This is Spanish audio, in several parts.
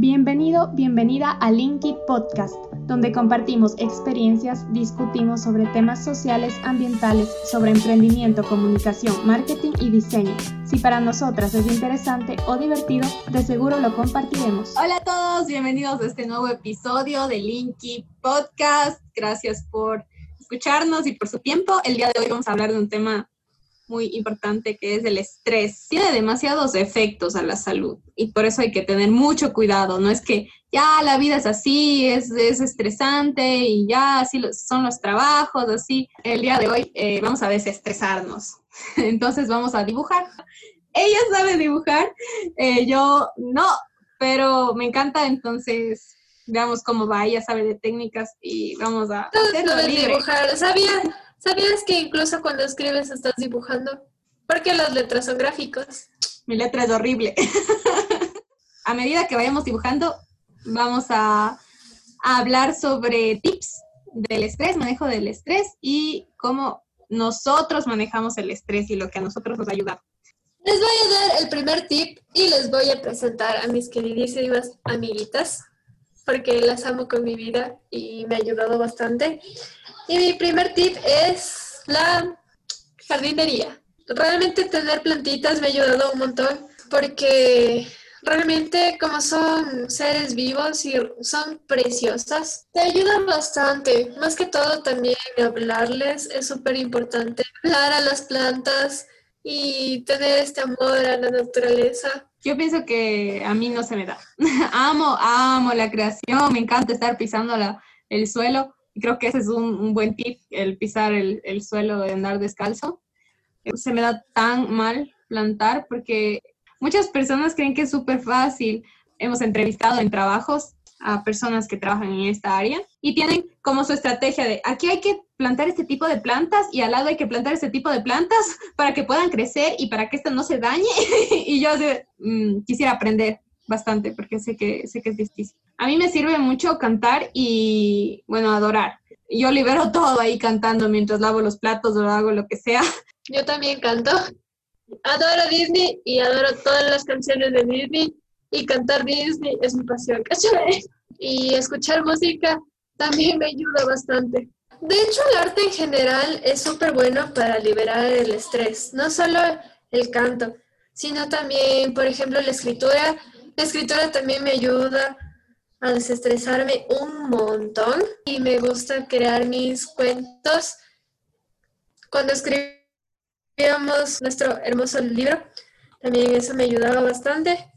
Bienvenido, bienvenida a Linky Podcast, donde compartimos experiencias, discutimos sobre temas sociales, ambientales, sobre emprendimiento, comunicación, marketing y diseño. Si para nosotras es interesante o divertido, de seguro lo compartiremos. Hola a todos, bienvenidos a este nuevo episodio de Linky Podcast. Gracias por escucharnos y por su tiempo. El día de hoy vamos a hablar de un tema muy importante que es el estrés. Tiene demasiados efectos a la salud y por eso hay que tener mucho cuidado. No es que ya la vida es así, es, es estresante y ya así son los trabajos, así. El día de hoy eh, vamos a desestresarnos. Entonces vamos a dibujar. Ella sabe dibujar, eh, yo no, pero me encanta, entonces veamos cómo va. Ella sabe de técnicas y vamos a hacerlo dibujar. ¿Sabía? ¿Sabías que incluso cuando escribes estás dibujando? Porque las letras son gráficos. Mi letra es horrible. a medida que vayamos dibujando, vamos a, hablar sobre tips del estrés, manejo del estrés y cómo nosotros manejamos el estrés y lo que a nosotros nos ayuda. Les voy a dar el primer tip y les voy a presentar a mis queridísimas amiguitas, porque las amo con mi vida y me ha ayudado bastante. Y mi primer tip es la jardinería. Realmente tener plantitas me ha ayudado un montón porque realmente como son seres vivos y son preciosas, te ayudan bastante. Más que todo también hablarles es súper importante. Hablar a las plantas y tener este amor a la naturaleza. Yo pienso que a mí no se me da. amo, amo la creación, me encanta estar pisando el suelo creo que ese es un, buen tip, el pisar el, el, suelo de andar descalzo. Se me da tan mal plantar porque muchas personas creen que es súper fácil. Hemos entrevistado en trabajos a personas que trabajan en esta área y tienen como su estrategia de aquí hay que plantar este tipo de plantas y al lado hay que plantar este tipo de plantas para que puedan crecer y para que esto no se dañe. y yo mm, quisiera aprender bastante porque sé que, sé que es difícil. A mí me sirve mucho cantar y, bueno, adorar. Yo libero todo ahí cantando mientras lavo los platos o hago lo que sea. Yo también canto. Adoro Disney y adoro todas las canciones de Disney y cantar Disney es mi pasión, Y escuchar música también me ayuda bastante. De hecho, el arte en general es súper bueno para liberar el estrés, no solo el canto, sino también, por ejemplo, la escritura la escritura también me ayuda a desestresarme un montón y me gusta crear mis cuentos. Cuando escribíamos nuestro hermoso libro, también eso me ayudaba bastante.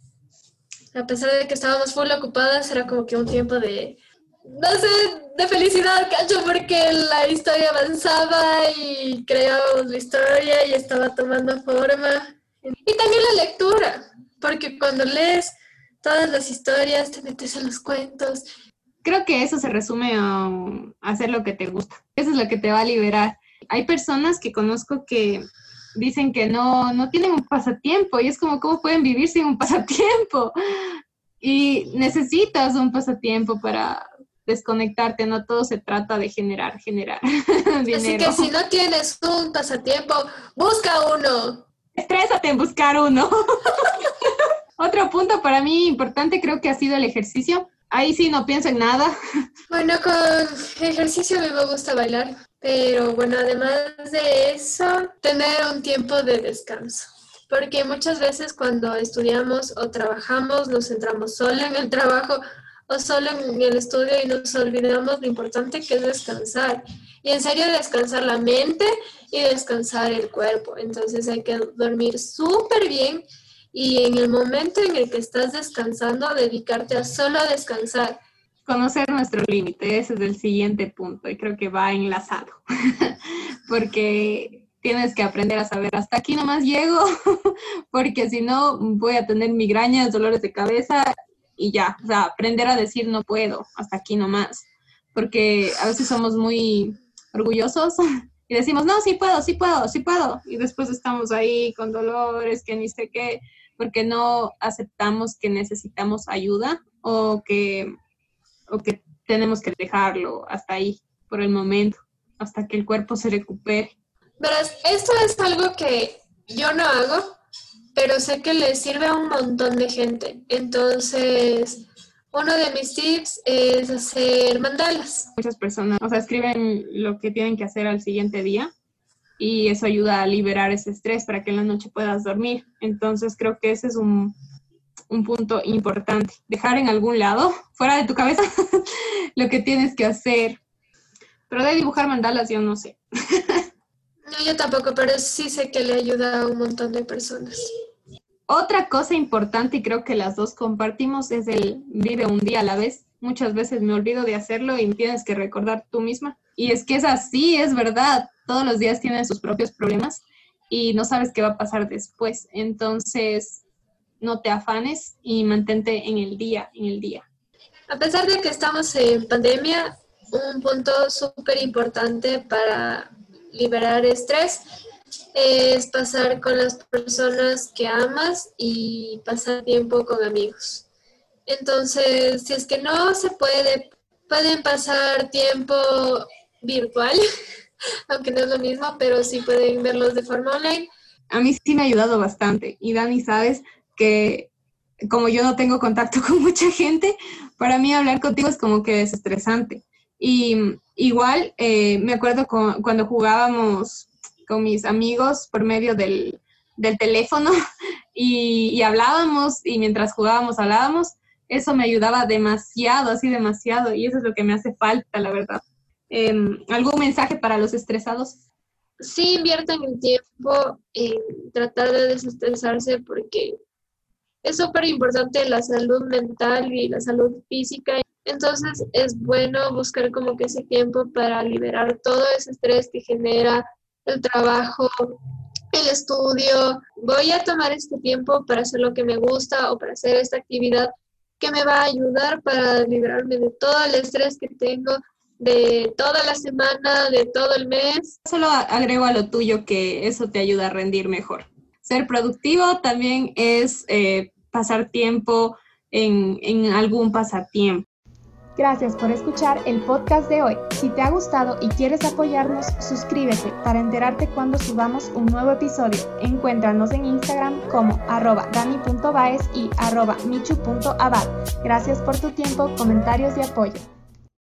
A pesar de que estábamos full ocupadas, era como que un tiempo de, no sé, de felicidad, cacho, porque la historia avanzaba y creábamos la historia y estaba tomando forma. Y también la lectura, porque cuando lees todas las historias, te metes a los cuentos. Creo que eso se resume a, hacer lo que te gusta. Eso es lo que te va a liberar. Hay personas que conozco que dicen que no, no tienen un pasatiempo y es como, ¿cómo pueden vivir sin un pasatiempo? Y necesitas un pasatiempo para desconectarte, no todo se trata de generar, generar. Así que si no tienes un pasatiempo, busca uno. Estrésate en buscar uno. Otro punto para mí importante creo que ha sido el ejercicio. Ahí sí no pienso en nada. Bueno, con ejercicio a mí me gusta bailar, pero bueno, además de eso, tener un tiempo de descanso. Porque muchas veces cuando estudiamos o trabajamos nos centramos solo en el trabajo o solo en el estudio y nos olvidamos lo importante que es descansar. Y en serio descansar la mente y descansar el cuerpo. Entonces hay que dormir súper bien y en el momento en el que estás descansando, dedicarte a solo descansar. Conocer nuestro límite, ese es el siguiente punto y creo que va enlazado, porque tienes que aprender a saber hasta aquí nomás llego, porque si no voy a tener migrañas, dolores de cabeza y ya, o sea, aprender a decir no puedo, hasta aquí nomás, porque a veces somos muy orgullosos y decimos, no, sí puedo, sí puedo, sí puedo, y después estamos ahí con dolores, que ni sé qué, porque no aceptamos que necesitamos ayuda o que, o que tenemos que dejarlo hasta ahí por el momento, hasta que el cuerpo se recupere. Verás, esto es algo que yo no hago, pero sé que le sirve a un montón de gente. Entonces, Uno de mis tips es hacer mandalas. Muchas personas, o sea, escriben lo que tienen que hacer al siguiente día y eso ayuda a liberar ese estrés para que en la noche puedas dormir. Entonces creo que ese es un, un punto importante. Dejar en algún lado, fuera de tu cabeza, lo que tienes que hacer. Pero de dibujar mandalas yo no sé. no, yo tampoco, pero sí sé que le ayuda a un montón de personas. Otra cosa importante, y creo que las dos compartimos, es el vive un día a la vez. Muchas veces me olvido de hacerlo y tienes que recordar tú misma. Y es que es así, es verdad. Todos los días tienen sus propios problemas y no sabes qué va a pasar después. Entonces, no te afanes y mantente en el día, en el día. A pesar de que estamos en pandemia, un punto súper importante para liberar estrés es pasar con las personas que amas y pasar tiempo con amigos. Entonces, si es que no se puede, pueden pasar tiempo virtual, aunque no es lo mismo, pero sí pueden verlos de forma online. A mí sí me ha ayudado bastante. Y Dani, sabes que como yo no tengo contacto con mucha gente, para mí hablar contigo es como que desestresante. Y igual eh, me acuerdo cuando jugábamos con mis amigos por medio del, teléfono y, hablábamos y mientras jugábamos hablábamos, eso me ayudaba demasiado, así demasiado y eso es lo que me hace falta, la verdad. Em, ¿Algún mensaje para los estresados? Sí, inviertan el tiempo en tratar de desestresarse porque es súper importante la salud mental y la salud física. Entonces es bueno buscar como que ese tiempo para liberar todo ese estrés que genera el trabajo, el estudio. Voy a tomar este tiempo para hacer lo que me gusta o para hacer esta actividad que me va a ayudar para liberarme de todo el estrés que tengo de toda la semana, de todo el mes. Solo agrego a lo tuyo que eso te ayuda a rendir mejor. Ser productivo también es eh, pasar tiempo en, en algún pasatiempo. Gracias por escuchar el podcast de hoy. Si te ha gustado y quieres apoyarnos, suscríbete para enterarte cuando subamos un nuevo episodio. Encuéntranos en Instagram como arroba dani.baez y arroba michu.abad. Gracias por tu tiempo, comentarios y apoyo.